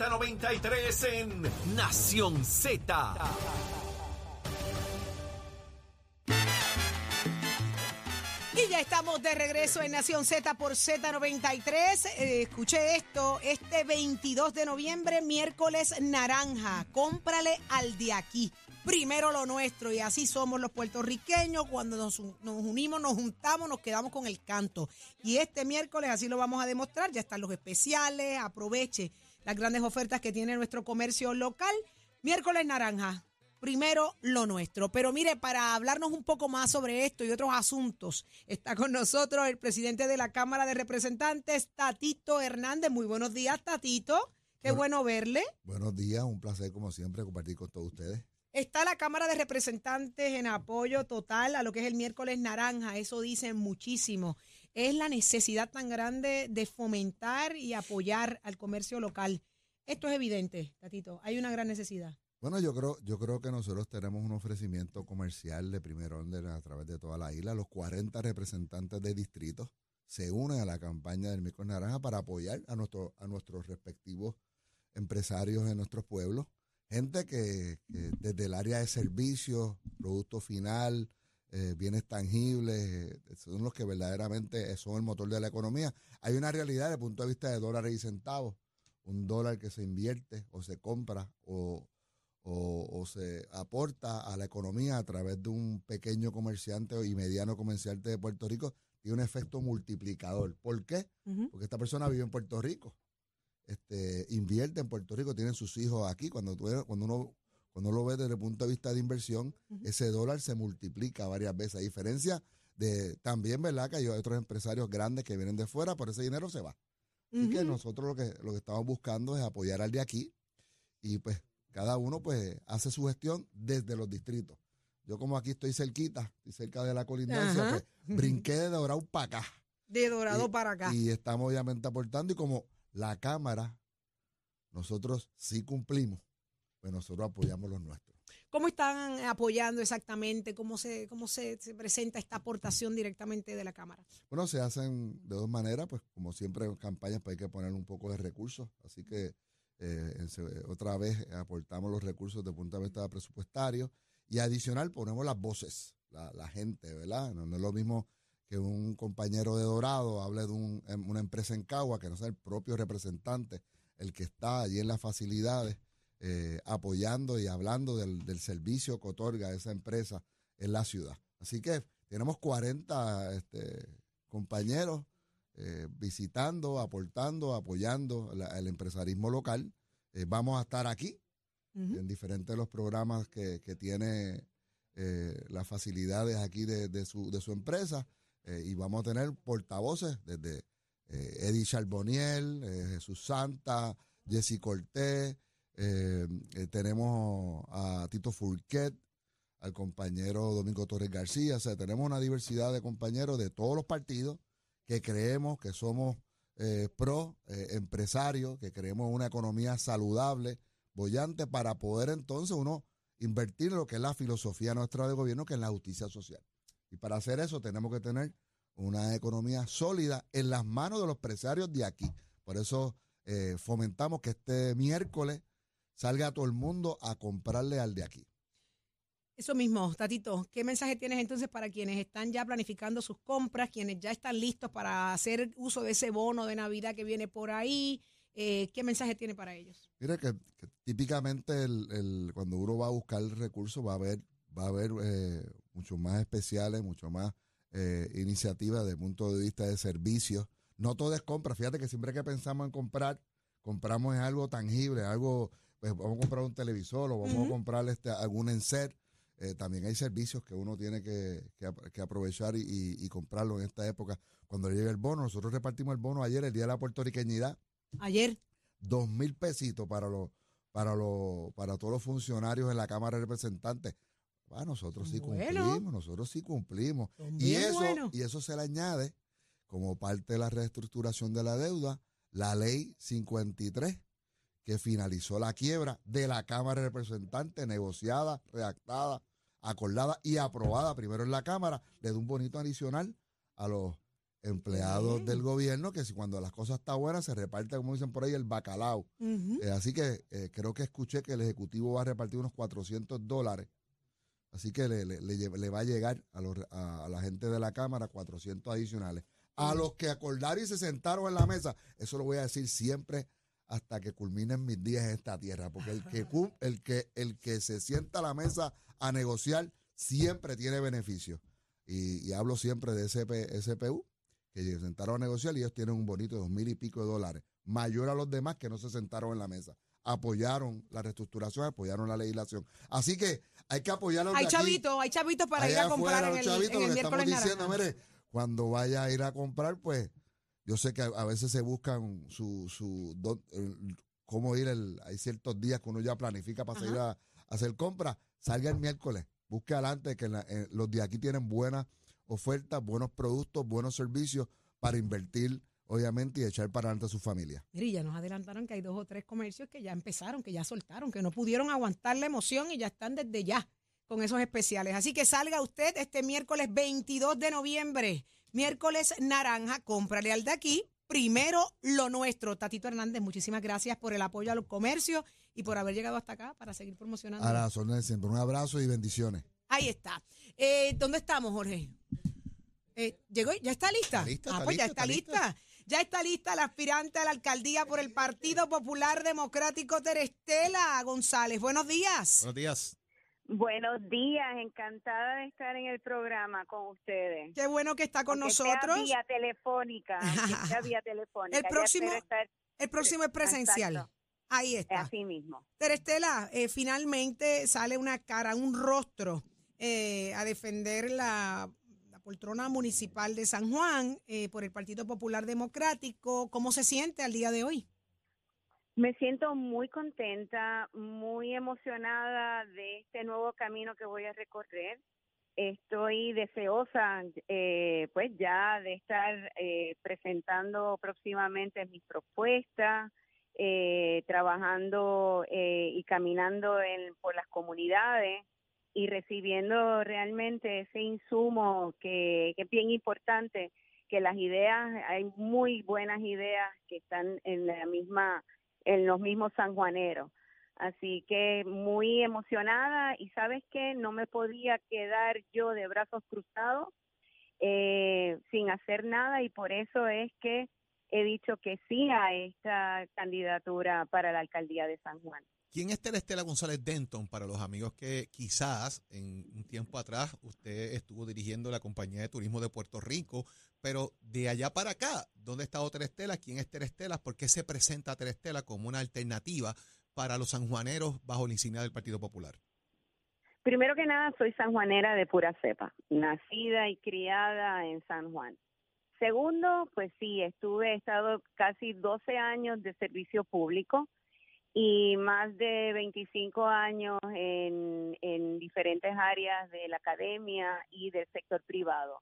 Z93 en Nación Z. Y ya estamos de regreso en Nación Z por Z93. Eh, escuche esto, este 22 de noviembre, miércoles naranja. Cómprale al de aquí. Primero lo nuestro y así somos los puertorriqueños. Cuando nos, nos unimos, nos juntamos, nos quedamos con el canto. Y este miércoles así lo vamos a demostrar. Ya están los especiales. Aproveche las grandes ofertas que tiene nuestro comercio local. Miércoles naranja primero lo nuestro. Pero mire, para hablarnos un poco más sobre esto y otros asuntos, está con nosotros el presidente de la Cámara de Representantes, Tatito Hernández. Muy buenos días, Tatito. Qué bueno, verle. Buenos días, un placer como siempre compartir con todos ustedes. Está la Cámara de Representantes en apoyo total a lo que es el miércoles naranja, eso dicen muchísimo. Es la necesidad tan grande de fomentar y apoyar al comercio local. Esto es evidente, Tatito, hay una gran necesidad. Bueno, yo creo, yo creo que nosotros tenemos un ofrecimiento comercial de primer orden a través de toda la isla. Los 40 representantes de distritos se unen a la campaña del Mico Naranja para apoyar a, nuestro, a nuestros respectivos empresarios en nuestros pueblos. Gente que, desde el área de servicios, producto final, eh, bienes tangibles, eh, son los que verdaderamente son el motor de la economía. Hay una realidad desde el punto de vista de dólares y centavos. Un dólar que se invierte o se compra o o, se aporta a la economía a través de un pequeño comerciante y mediano comerciante de Puerto Rico, tiene un efecto multiplicador. ¿Por qué? Porque esta persona vive en Puerto Rico, este, invierte en Puerto Rico, tiene sus hijos aquí. Cuando, tú, cuando uno cuando lo ve desde el punto de vista de inversión, ese dólar se multiplica varias veces. A diferencia de también, ¿verdad? Que hay otros empresarios grandes que vienen de fuera, por ese dinero se va. Así que nosotros lo que, lo que estamos buscando es apoyar al de aquí y pues cada uno pues hace su gestión desde los distritos. Yo como aquí estoy cerquita, y cerca de la colindancia, pues brinqué de Dorado para acá. De Dorado para acá. Y estamos obviamente aportando y como la Cámara, nosotros sí cumplimos, pues nosotros apoyamos los nuestros. ¿Cómo están apoyando exactamente? ¿Cómo se, cómo se, presenta esta aportación directamente de la Cámara? Bueno, se hacen de dos maneras, pues como siempre en campañas pues hay que poner un poco de recursos, así que eh, otra vez aportamos los recursos de punto de vista presupuestario y adicional ponemos las voces, la, gente, ¿verdad? No, es lo mismo que un compañero de Dorado hable de em, una empresa en Cagua, que no sea el propio representante, el que está allí en las facilidades, eh, apoyando y hablando del, servicio que otorga esa empresa en la ciudad. Así que tenemos 40 este, compañeros eh, visitando, aportando, apoyando el empresarismo local. Eh, vamos a estar aquí en diferentes de los programas que, tiene eh, las facilidades aquí de, su, de su empresa y vamos a tener portavoces desde Eddie Charboniel, Jesús Santa, Jesse Cortés, tenemos a Tito Fulquet, al compañero Domingo Torres García, o sea, tenemos una diversidad de compañeros de todos los partidos que creemos que somos eh, pro eh, empresarios, que creemos una economía saludable, bollante, para poder entonces uno invertir en lo que es la filosofía nuestra de gobierno, que es la justicia social. Y para hacer eso tenemos que tener una economía sólida en las manos de los empresarios de aquí. Por eso eh, fomentamos que este miércoles salga todo el mundo a comprarle al de aquí. Eso mismo, Tatito, ¿qué mensaje tienes entonces para quienes están ya planificando sus compras, quienes ya están listos para hacer uso de ese bono de Navidad que viene por ahí? Eh, ¿Qué mensaje tiene para ellos? Mira que, típicamente el, cuando uno va a buscar recursos va a haber, va a haber eh, mucho más especiales, mucho más eh, iniciativas desde el punto de vista de servicios. No todo es compra. Fíjate que siempre que pensamos en comprar, compramos en algo tangible, algo, pues vamos a comprar un televisor o vamos a comprar este, algún enser eh, también hay servicios que uno tiene que, aprovechar y, comprarlo en esta época. Cuando llegue el bono, nosotros repartimos el bono ayer, el Día de la Puertorriqueñidad. Ayer. Dos mil pesitos para los para los para todos los funcionarios en la Cámara de Representantes. Ah, nosotros sí cumplimos, nosotros sí cumplimos. Y eso, y eso se le añade como parte de la reestructuración de la deuda, la ley 53 que finalizó la quiebra de la Cámara de Representantes, negociada, redactada acordada y aprobada primero en la Cámara, le da un bonito adicional a los empleados Bien. del gobierno que si cuando las cosas están buenas se reparte, como dicen por ahí, el bacalao. Eh, así que eh, creo que escuché que el Ejecutivo va a repartir unos 400 dólares. Así que le, le- le lle- le va a llegar a, los- a- a la gente de la Cámara 400 adicionales. A los que acordaron y se sentaron en la mesa, eso lo voy a decir siempre hasta que culminen mis días en esta tierra, porque el que, el que, el que se sienta a la mesa a negociar siempre tiene beneficio. Y, y hablo siempre de SP, SPU, que se sentaron a negociar y ellos tienen un bonito dos mil y pico de dólares, mayor a los demás que no se sentaron en la mesa. Apoyaron la reestructuración, apoyaron la legislación. Así que hay que apoyar a los Hay de chavitos, hay chavitos para ir a comprar en el, chavitos, en el lo que estamos miércoles diciendo, naranja. mire, cuando vaya a ir a comprar, pues yo sé que a, a veces se buscan su, su do- el- cómo ir, el, hay ciertos días que uno ya planifica para salir a, a hacer compras, salga el miércoles, busque adelante que en la- en- los de aquí tienen buenas ofertas, buenos productos, buenos servicios para invertir, obviamente, y echar para adelante a su familia. Mire, ya nos adelantaron que hay dos o tres comercios que ya empezaron, que ya soltaron, que no pudieron aguantar la emoción y ya están desde ya con esos especiales. Así que salga usted este miércoles 22 de noviembre, miércoles naranja, cómprale al de aquí. Primero lo nuestro. Tatito Hernández, muchísimas gracias por el apoyo a los comercios y por haber llegado hasta acá para seguir promocionando. A las órdenes siempre. Un abrazo y bendiciones. Ahí está. Eh, ¿Dónde estamos, Jorge? Eh, ¿Llegó? ¿Ya está lista? Está lista, ah, está pues ya lista, está está lista. Ya está lista la aspirante a la alcaldía por el Partido Popular Democrático Terestela González. Buenos días. Buenos días. Buenos días, encantada de estar en el programa con ustedes. Qué bueno que está con Aunque sea nosotros. vía telefónica, sea vía telefónica. El próximo- estar El próximo es presencial. Exacto. Ahí está. así mismo. Terestela, eh, finalmente sale una cara, un rostro eh, a defender la, la poltrona municipal de San Juan eh, por el Partido Popular Democrático. ¿Cómo se siente al día de hoy? Me siento muy contenta, muy emocionada de este nuevo camino que voy a recorrer. Estoy deseosa, eh, pues ya de estar eh, presentando próximamente mis propuestas, eh, trabajando eh, y caminando en, por las comunidades y recibiendo realmente ese insumo que, que es bien importante, que las ideas, hay muy buenas ideas que están en la misma en los mismos sanjuaneros. Así que muy emocionada y sabes que no me podía quedar yo de brazos cruzados eh, sin hacer nada y por eso es que he dicho que sí a esta candidatura para la alcaldía de San Juan. ¿Quién es Terestela González Denton para los amigos que quizás en un tiempo atrás usted estuvo dirigiendo la compañía de turismo de Puerto Rico, pero de allá para acá, ¿dónde ha estado Terestela? ¿Quién es Terestela? ¿Por qué se presenta Terestela como una alternativa para los sanjuaneros bajo la insignia del Partido Popular? Primero que nada, soy sanjuanera de pura cepa, nacida y criada en San Juan. Segundo, pues sí, estuve, he estado casi 12 años de servicio público y más de 25 años en, en diferentes áreas de la academia y del sector privado.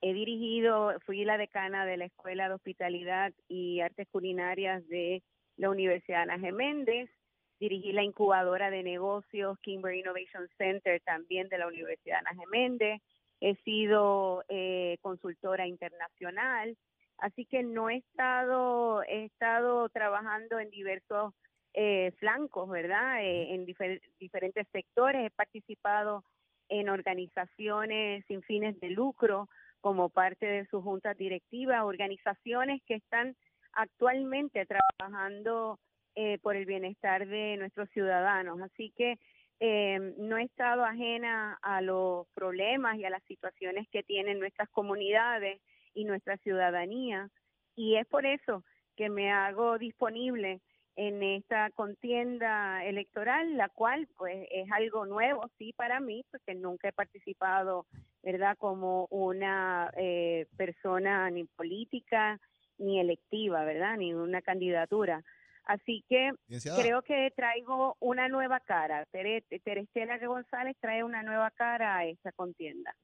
He dirigido, fui la decana de la Escuela de Hospitalidad y Artes Culinarias de la Universidad Ana Geméndez, dirigí la incubadora de negocios Kimber Innovation Center también de la Universidad Ana Geméndez, he sido eh, consultora internacional, así que no he estado, he estado trabajando en diversos eh, flancos, ¿verdad? Eh, en difer- diferentes sectores, he participado en organizaciones sin fines de lucro como parte de su junta directiva, organizaciones que están actualmente trabajando eh, por el bienestar de nuestros ciudadanos. Así que eh, no he estado ajena a los problemas y a las situaciones que tienen nuestras comunidades y nuestra ciudadanía. Y es por eso que me hago disponible en esta contienda electoral, la cual pues es algo nuevo, sí, para mí, porque nunca he participado, ¿verdad?, como una eh, persona ni política ni electiva, ¿verdad?, ni una candidatura. Así que creo que traigo una nueva cara. Tere- Terestela González trae una nueva cara a esta contienda.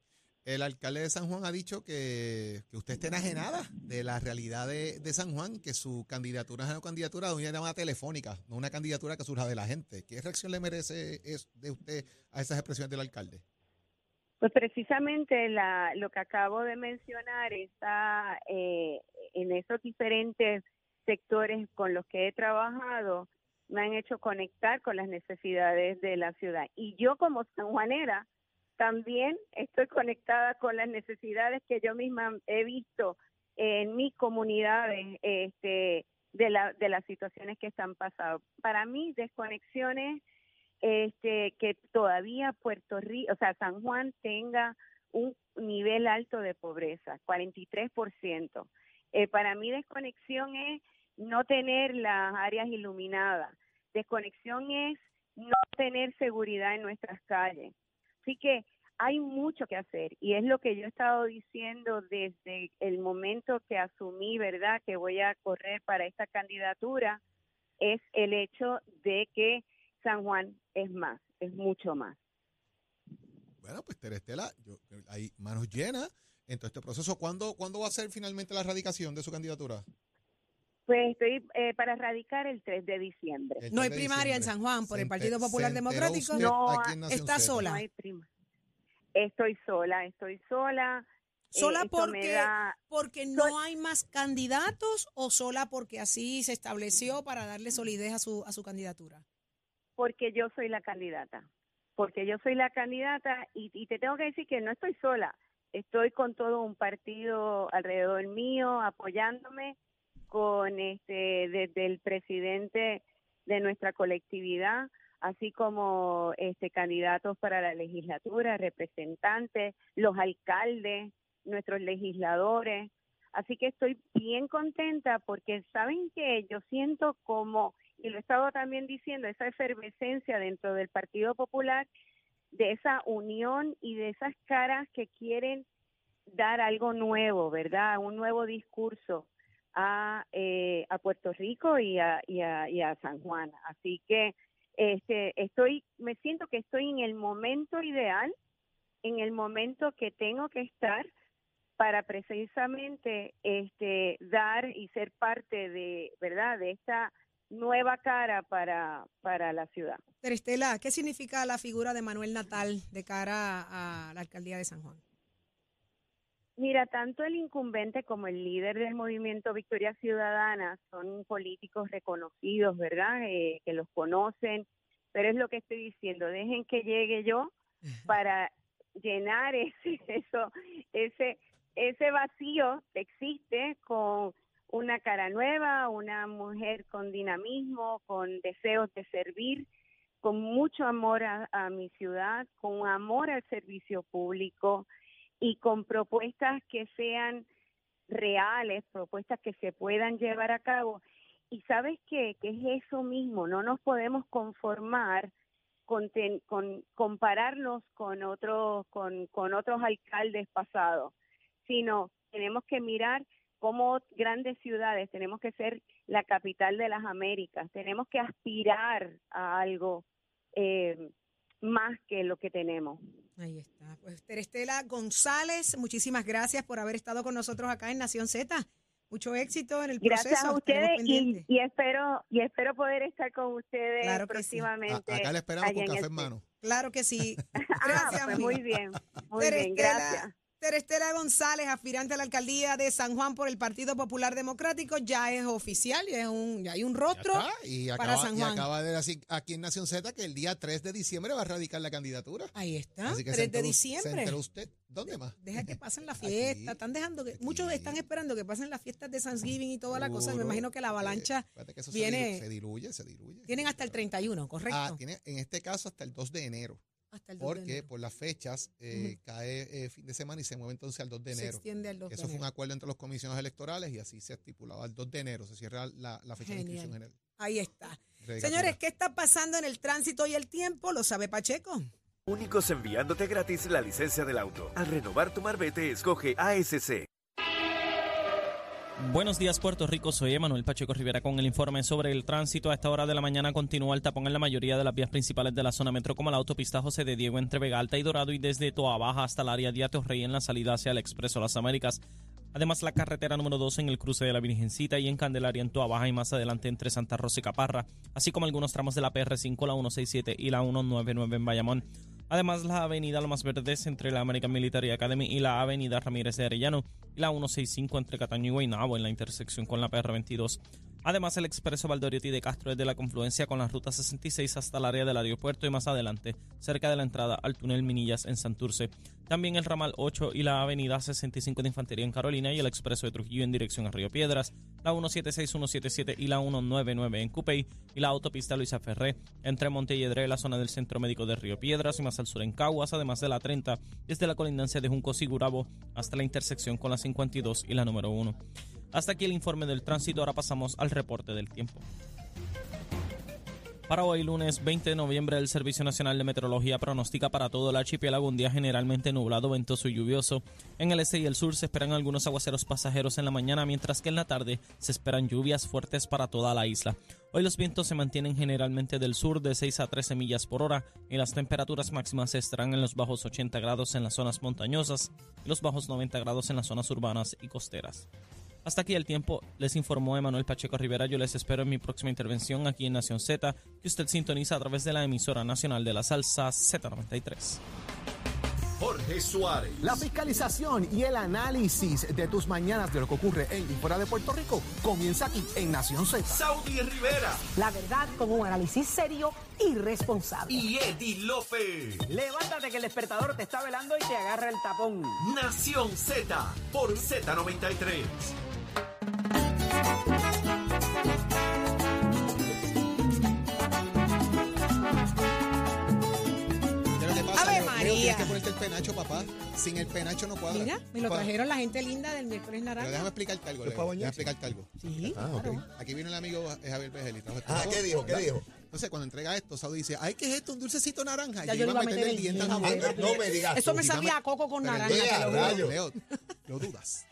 El alcalde de San Juan ha dicho que, que usted está enajenada de la realidad de, de San Juan, que su candidatura es una candidatura de una llamada telefónica, no una candidatura que surja de la gente. ¿Qué reacción le merece es de usted a esas expresiones del alcalde? Pues precisamente la, lo que acabo de mencionar está eh, en esos diferentes sectores con los que he trabajado, me han hecho conectar con las necesidades de la ciudad. Y yo como sanjuanera también estoy conectada con las necesidades que yo misma he visto en mis comunidades este, de, la, de las situaciones que están pasando. Para mí, desconexiones este, que todavía Puerto Rico, o sea, San Juan tenga un nivel alto de pobreza, 43%. Eh, para mí desconexión es no tener las áreas iluminadas. Desconexión es no tener seguridad en nuestras calles. Así que hay mucho que hacer y es lo que yo he estado diciendo desde el momento que asumí, ¿verdad?, que voy a correr para esta candidatura, es el hecho de que San Juan es más, es mucho más. Bueno, pues Terestela, yo, hay manos llenas en todo este proceso. ¿Cuándo, ¿Cuándo va a ser finalmente la erradicación de su candidatura? Pues estoy eh, para radicar el 3 de diciembre. no hay primaria en San Juan por el Partido Popular Democrático. No, está sola. No hay Estoy sola, estoy sola. ¿Sola eh, porque, porque no hay más candidatos o sola porque así se estableció para darle solidez a su, a su candidatura? Porque yo soy la candidata. Porque yo soy la candidata y, y te tengo que decir que no estoy sola. Estoy con todo un partido alrededor mío apoyándome con este desde el presidente de nuestra colectividad, así como este candidatos para la legislatura, representantes, los alcaldes, nuestros legisladores. Así que estoy bien contenta porque saben que yo siento como, y lo he estado también diciendo, esa efervescencia dentro del Partido Popular, de esa unión y de esas caras que quieren dar algo nuevo, ¿verdad? Un nuevo discurso a, eh, a Puerto Rico y a, y, a, y a San Juan. Así que este, estoy, me siento que estoy en el momento ideal, en el momento que tengo que estar para precisamente este, dar y ser parte de, ¿verdad?, de esta nueva cara para, para la ciudad. Terestela, ¿qué significa la figura de Manuel Natal de cara a la alcaldía de San Juan? Mira, tanto el incumbente como el líder del movimiento Victoria Ciudadana son políticos reconocidos, ¿verdad? Eh, que los conocen, pero es lo que estoy diciendo, dejen que llegue yo para llenar ese, eso, ese, ese vacío que existe con una cara nueva, una mujer con dinamismo, con deseos de servir, con mucho amor a mi ciudad, con amor al servicio público y con propuestas que sean reales, propuestas que se puedan llevar a cabo. Y sabes qué, que es eso mismo, no nos podemos conformar con, con compararnos con otros, con, con otros alcaldes pasados, sino tenemos que mirar como grandes ciudades, tenemos que ser la capital de las Américas, tenemos que aspirar a algo eh, más que lo que tenemos. Ahí está. Pues Terestela González, muchísimas gracias por haber estado con nosotros acá en Nación Z. Mucho éxito en el proceso. Gracias a ustedes y, espero y espero poder estar con ustedes próximamente. acá le esperamos con café en mano. Claro que sí. Ah, gracias. Pues muy bien. Muy bien, gracias. Terestela González, aspirante a la alcaldía de San Juan por el Partido Popular Democrático, ya es oficial, ya, es un, ya hay un rostro y acaba, para San Juan. Y acaba de decir aquí en Nación Z que el día 3 de diciembre va a radicar la candidatura. Ahí está, 3 de diciembre. usted? ¿Dónde más? Deja que pasen las fiestas, están dejando que, muchos están esperando que pasen las fiestas de Thanksgiving y toda la cosa. Me imagino que la avalancha viene. Se diluye, se diluye. Tienen hasta el 31, ¿correcto? Ah, tiene en este caso hasta el 2 de enero porque por las fechas eh, cae eh, fin de semana y se mueve entonces al 2 de enero. Eso fue un acuerdo entre los comisionados electorales y así se estipulaba. Al 2 de enero se cierra la, fecha de inscripción general. Ahí está. Señores, ¿qué está pasando en el tránsito y el tiempo? ¿Lo sabe Pacheco? Únicos enviándote gratis la licencia del auto. Al renovar tu marbete, escoge ASC. Buenos días Puerto Rico, soy Emanuel Pacheco Rivera con el informe sobre el tránsito. A esta hora de la mañana continúa el tapón en la mayoría de las vías principales de la zona metro como la autopista José de Diego entre Vega Alta y Dorado y desde Toa Baja hasta el área de Rey en la salida hacia el Expreso Las Américas. Además la carretera número 2 en el cruce de la Virgencita y en Candelaria en Toa Baja y más adelante entre Santa Rosa y Caparra, así como algunos tramos de la PR5, la 167 y la 199 en Bayamón. Además, la avenida Lomas Verdes entre la American Military Academy y la avenida Ramírez de Arellano y la 165 entre Cataño y Guaynabo en la intersección con la PR22. Además, el expreso Valdoriotti de Castro desde la confluencia con la ruta 66 hasta el área del aeropuerto y más adelante, cerca de la entrada al túnel Minillas en Santurce. También el ramal 8 y la avenida 65 de Infantería en Carolina y el expreso de Trujillo en dirección a Río Piedras, la 176, 177 y la 199 en Cupey y la autopista Luisa Ferré entre Montelledre, la zona del Centro Médico de Río Piedras y más al sur en Caguas, además de la 30 desde la colindancia de Junco Sigurabo hasta la intersección con la 52 y la número 1. Hasta aquí el informe del tránsito, ahora pasamos al reporte del tiempo. Para hoy, lunes 20 de noviembre, el Servicio Nacional de Meteorología pronostica para todo el archipiélago un día generalmente nublado, ventoso y lluvioso. En el este y el sur se esperan algunos aguaceros pasajeros en la mañana, mientras que en la tarde se esperan lluvias fuertes para toda la isla. Hoy los vientos se mantienen generalmente del sur de 6 a 13 millas por hora y las temperaturas máximas estarán en los bajos 80 grados en las zonas montañosas y los bajos 90 grados en las zonas urbanas y costeras. Hasta aquí el tiempo, les informó Emanuel Pacheco Rivera. Yo les espero en mi próxima intervención aquí en Nación Z, que usted sintoniza a través de la emisora nacional de la salsa Z93. Jorge Suárez. La fiscalización y el análisis de tus mañanas de lo que ocurre en y fuera de Puerto Rico comienza aquí en Nación Z. Saudi Rivera. La verdad con un análisis serio y responsable. Y Eddie Lofe. Levántate que el despertador te está velando y te agarra el tapón. Nación Z por Z93. María. Tienes que ponerte el penacho, papá. Sin el penacho no cuadra. Mira, me lo trajeron la gente linda del miércoles Pero naranja. déjame explicarte algo, ¿Es Leo. Déjame explicarte algo. Sí, Ah, ok. claro. Aquí vino el amigo Javier Pejel y trajo esto. Ah, ¿qué dijo? ¿Qué dijo? Entonces, cuando entrega esto, Saudi dice, ay, ¿qué es esto? Un dulcecito naranja. Ya y yo iba a meter el diente. No me digas Eso me sabía a coco con naranja. Leo, lo dudas.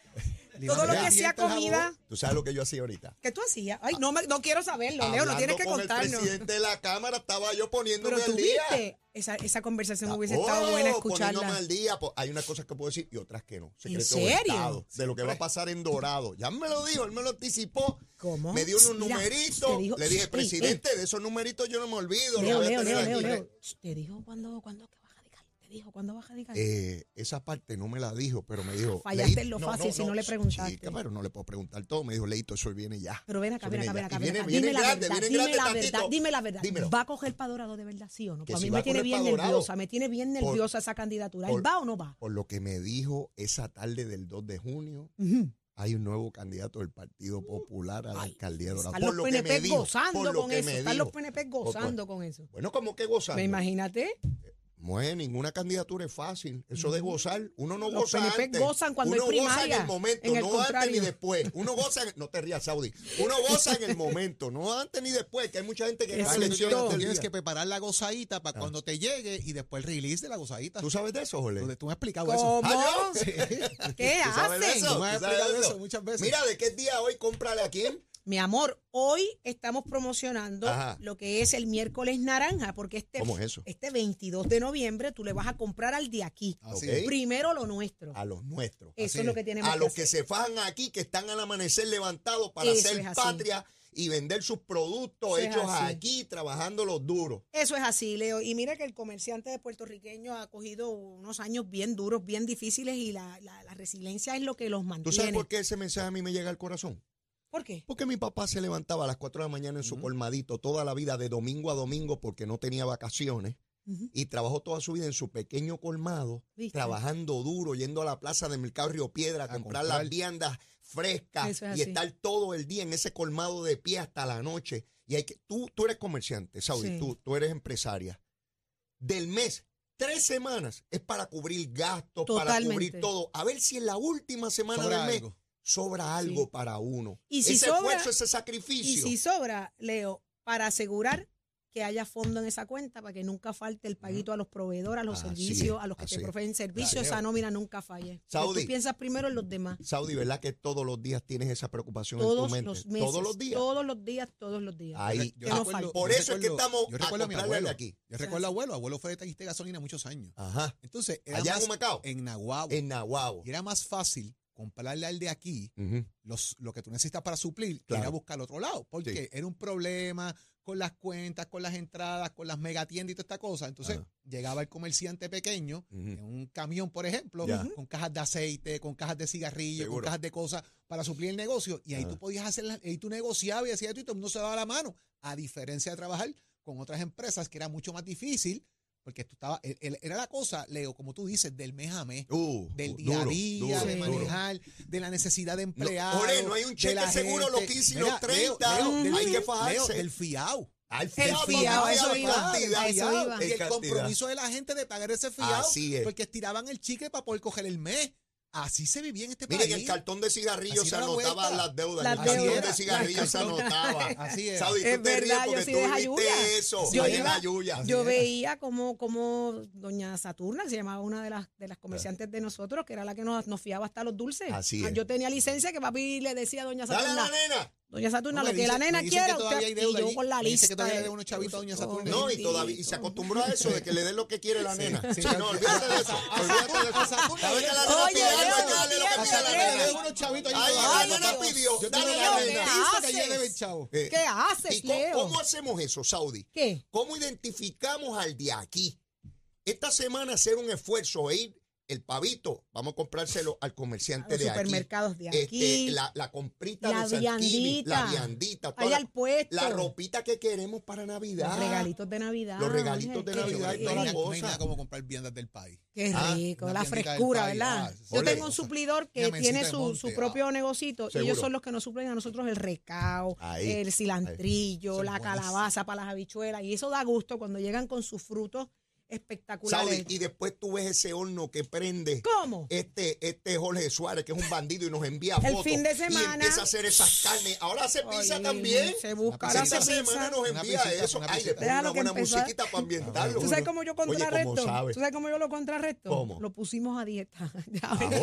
Todo lo que el sea comida. ¿Tú sabes lo que yo hacía ahorita? ¿Qué tú hacías? Ay, no, me- no quiero saberlo, Leo, no tienes que con el contarnos. presidente de la Cámara estaba yo poniéndome Pero al día. esa, esa conversación hubiese Oh, estado buena Poniéndome escucharla. al día. pues, hay unas cosas que puedo decir y otras que no. ¿En Secreto de serio? Estado, de lo que va a pasar en Dorado. Ya me lo dijo, él me lo anticipó. ¿Cómo? Me dio unos Mira, numeritos. dijo- Le dije, presidente, de esos numeritos yo no me olvido. Leo, Leo, Leo, aquí". Leo, Te dijo cuándo, cuándo Te dijo cuándo vas a radicar. Eh, esa parte no me la dijo, pero me dijo. Fallaste "Leí- en lo fácil si no le preguntaste". Sí, pero no le puedo preguntar todo. Me dijo, Leito, eso viene ya. Pero ven acá, ven acá, ven ya". acá, viene- acá. viene Dime la grande, verdad, viene dime la verdad, dime la verdad. Dímelo. ¿Va a coger para Dorado de verdad, sí o no? Pues a mí me tiene bien nerviosa, me tiene bien nerviosa esa candidatura. ¿Él por- va o no va? Por lo que me dijo esa tarde del 2 de junio, hay un nuevo candidato del Partido Popular a la alcaldía de Dorado. Están los PNP gozando con eso. Están los PNP gozando con eso. Bueno, como que gozando. Me imagínate. Bueno, ninguna candidatura es fácil. Eso de gozar, uno no Los goza PNP antes. gozan cuando uno hay goza en el momento, en el no antes ni después. Uno goza, en- no te rías, Saudi. Uno goza en el momento, no antes ni después, que hay mucha gente que Eso gana Tú elecciones tienes que preparar la gozadita para cuando te llegue y después el release de la gozadita. ¿Tú sabes de eso, Jole? Tú, tú me has explicado eso. ¿Cómo? Ah. ¿Qué ¿Tú sabes de hacen? eso? Tú me has ¿Tú sabes explicado de eso muchas veces. Mira, ¿de qué día hoy cómprale a quién? Mi amor, hoy estamos promocionando Ajá. lo que es el miércoles naranja, porque este, ¿Cómo es eso? este 22 de noviembre tú le vas a comprar al de aquí. Es. Primero lo nuestro. A los nuestros. Eso así es lo que tenemos A que los que se fajan aquí, que están al amanecer levantados para Eso hacer patria y vender sus productos Eso hechos aquí, trabajando los duros. Eso es así, Leo. Y mira que el comerciante de puertorriqueño ha cogido unos años bien duros, bien difíciles y la, la- la resiliencia es lo que los ¿Tú mantiene. sabes por qué ese mensaje a mí me llega al corazón? ¿Por qué? Porque mi papá se levantaba a las 4 de la mañana en su colmadito toda la vida, de domingo a domingo, porque no tenía vacaciones. Y trabajó toda su vida en su pequeño colmado, ¿Viste? trabajando duro, yendo a la plaza de Mercado Río Piedra a, comprar, comprar. las viandas frescas es y estar todo el día en ese colmado de pie hasta la noche. Y hay que, tú, tú eres comerciante, Saudi, Sí. tú, tú eres empresaria. Del mes, tres semanas es para cubrir gastos, para cubrir todo. A ver si en la última semana Sobra del mes algo. Sobra algo para uno. Y si ese sobra- esfuerzo, ese Y sacrificio. si sobra, Leo, para asegurar que haya fondo en esa cuenta para que nunca falte el paguito a los proveedores, a los Así servicios, es, a los que te es. proveen servicios, Claro. esa nómina nunca falle. Saudi. Tú piensas primero en los demás. Saudi, ¿verdad que todos los días tienes esa preocupación en Todos tu mente? los meses. todos los días. Todos los días, todos los días. Ahí. Que no. Por yo eso es que estamos yo recuerdo a mi abuelo. aquí. Yo recuerdo a abuelo. Abuelo fue de gasolina muchos años. Ajá. Entonces, era Allá en Humacao. En Nahuabo. En Nahuabo. Y era más fácil comprarle al de aquí los, lo que tú necesitas para suplir Claro. ir a buscar al otro lado. Porque Sí. era un problema con las cuentas, con las entradas, con las megatiendas y toda esta cosa. Entonces llegaba el comerciante pequeño en un camión, por ejemplo, con cajas de aceite, con cajas de cigarrillo, Seguro. con cajas de cosas para suplir el negocio. Y ahí tú podías hacer, la- ahí tú negociabas y hacías esto y todo el mundo se daba la mano. A diferencia de trabajar con otras empresas que era mucho más difícil, porque tú estabas, el- el- era la cosa, Leo, como tú dices, del mes a mes. Uh, Del día a día, duro, de duro. manejar, de la necesidad de No, empleados. Ole, no hay un cheque seguro los gente. 15 y Mira, los 30. Leo, Leo, hay que fajarse. Leo, del fiao. Al El fiado, fiao, papá, eso iba, eso iba. Y el compromiso de la gente de pagar ese fiao. Así es. Porque estiraban el chicle para poder coger el mes. Así se vivía en este Miren, país. el cartón de cigarrillos Así se la vuelta. las deudas. Las el cartón de cigarrillos se anotaba. Así es. Saudi, tú Es te ríes verdad, yo porque soy tú viviste eso. Yo ahí en iba-. Yo veía como, como doña Saturna, que se llamaba una de las, de las comerciantes de nosotros, que era la que nos, nos fiaba hasta los dulces. Así Ah, es. Yo tenía licencia que papi le decía a doña Dale a Saturna, la nena. Doña Saturna, No, lo que la dice- nena me dicen quiera, usted- hay deuda y yo con la Me dice lista. que todavía de- le unos chavitos a doña Saturna. No, y todavía y se acostumbró a eso de que le den lo que quiere la nena. Sí, no, olvídate de eso. Olvídate de eso. La nena Oye, pide algo, Leo, hay que darle lo que no pide a la nena. Leo. unos chavitos ahí Ay, la nena pidió. Dale la nena. ¿qué Dice que ya debe el chavo. ¿Qué haces, ¿Y cómo, Leo? cómo hacemos eso, Saudi? ¿Qué? ¿Cómo identificamos al de aquí? Esta semana hacer un esfuerzo e ir el pavito, vamos a comprárselo al A comerciante los de aquí. supermercados de Este, aquí. la, la comprita La de Santibi, la viandita. viandita, toda Ahí la- al puesto. la ropita que queremos para Navidad. Los regalitos de Navidad. Los regalitos de Navidad toda la. No hay cosa. nada como comprar viandas del país. Qué Ah, rico, la frescura, ¿verdad? ah, Yo ole. tengo un suplidor que tiene su, monte, su ah. propio negocito y ellos son los que nos suplen a nosotros el recao, Ahí, el cilantrillo, la calabaza para las habichuelas y eso da gusto cuando llegan con sus frutos espectaculares. Saudi, y después tú ves ese horno que prende. ¿Cómo? Este, este Jorge Suárez, que es un bandido y nos envía El fotos. fin de Y semana. empieza a hacer esas carnes. Ahora hace pizza también. Se busca, ahora Esta hace pisita. semana pizza. nos Una envía pisita, eso. una Ay, le Déjalo una que buena empezó musiquita para ambientarlo. ¿Tú sabes cómo yo Oye, ¿cómo contrarresto? sabe? ¿Tú sabes cómo yo lo contrarresto? ¿Cómo? Lo pusimos a dieta. Ah, oye,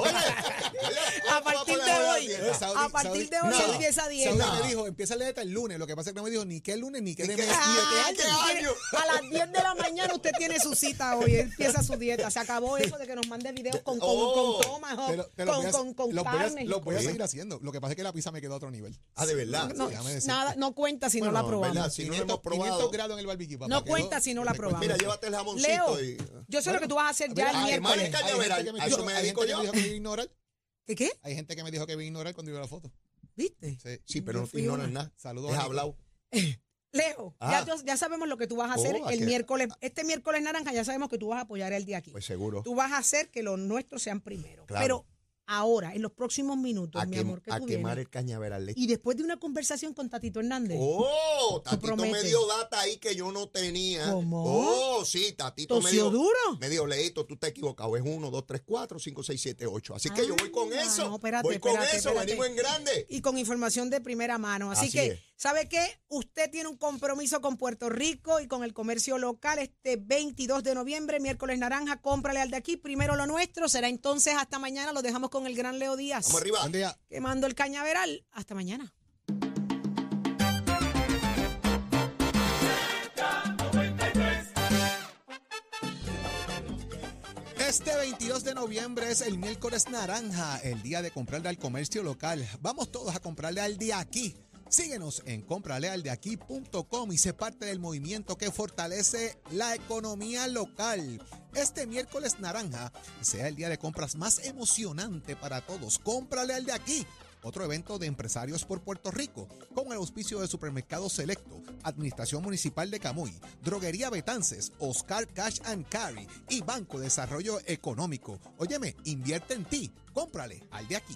A partir de hoy. Saudi- A partir de hoy Saudi- empieza Saudi dieta. me dijo, empieza a leer el lunes. Lo que pasa es que no me dijo ni qué lunes ni qué mes. A las 10 de la mañana usted tiene su cita hoy, empieza su dieta. Se acabó eso de que nos mande videos con, con, Oh. con lo con, voy a- con, con los voy a- los voy seguir haciendo. Lo que pasa es que la pizza me quedó a otro nivel. Ah, de verdad. No, nada, no cuenta si no la probamos. ¿verdad? Si no lo 500, hemos probado. 500 grados en el barbecue. papá, No cuenta si no la probamos. Mira, llévate el jamoncito Leo, y... yo sé lo que tú vas a hacer ya el miércoles. el cañaveral, Hay gente que me a eso dijo- me dedico yo. me dijo que me iba a ignorar. ¿Qué qué? Hay gente que me dijo que iba a ignorar cuando iba a la foto. ¿Viste? Sí. Sí, pero Yo no ignoras nada. Saludos Es hablado. Leo, Ah. ya, ya sabemos lo que tú vas a hacer Oh, ¿a el miércoles. Este miércoles naranja ya sabemos que tú vas a apoyar el de aquí. Pues seguro. Tú vas a hacer que los nuestros sean primero. Claro. Pero ahora, en los próximos minutos, A, mi quem- amor, que a tú quemar vienes. el cañaveral. Y después de una conversación con Tatito Hernández. Oh, Tatito me dio data ahí que yo no tenía. ¿Cómo? Oh, sí, Tatito me ¿Tosió dio. duro? Me dijo, Leito, tú estás equivocado. Es 1, 2, 3, 4, 5, 6, 7, 8. Así que yo voy con eso. no, espérate, voy con espérate, eso. espérate. Venimos en grande. y con información de primera mano. Así, Así que, es. ¿sabe qué? Usted tiene un compromiso con Puerto Rico y con el comercio local este 22 de noviembre, miércoles naranja, cómprale al de aquí. Primero lo nuestro, será entonces hasta mañana. Lo dejamos con el gran Leo Díaz. Vamos arriba. Buen día. Quemando el cañaveral. Hasta mañana. Este 22 de noviembre es el miércoles naranja, el día de comprarle al comercio local. Vamos todos a comprarle al de aquí. Síguenos en compralealdeaquí.com y sé parte del movimiento que fortalece la economía local. Este miércoles naranja sea el día de compras más emocionante para todos. Cómprale al de aquí. Otro evento de empresarios por Puerto Rico, con el auspicio de Supermercado Selecto, Administración Municipal de Camuy, Droguería Betances, Oscar Cash and Carry y Banco de Desarrollo Económico. Óyeme, invierte en ti, cómprale al de aquí.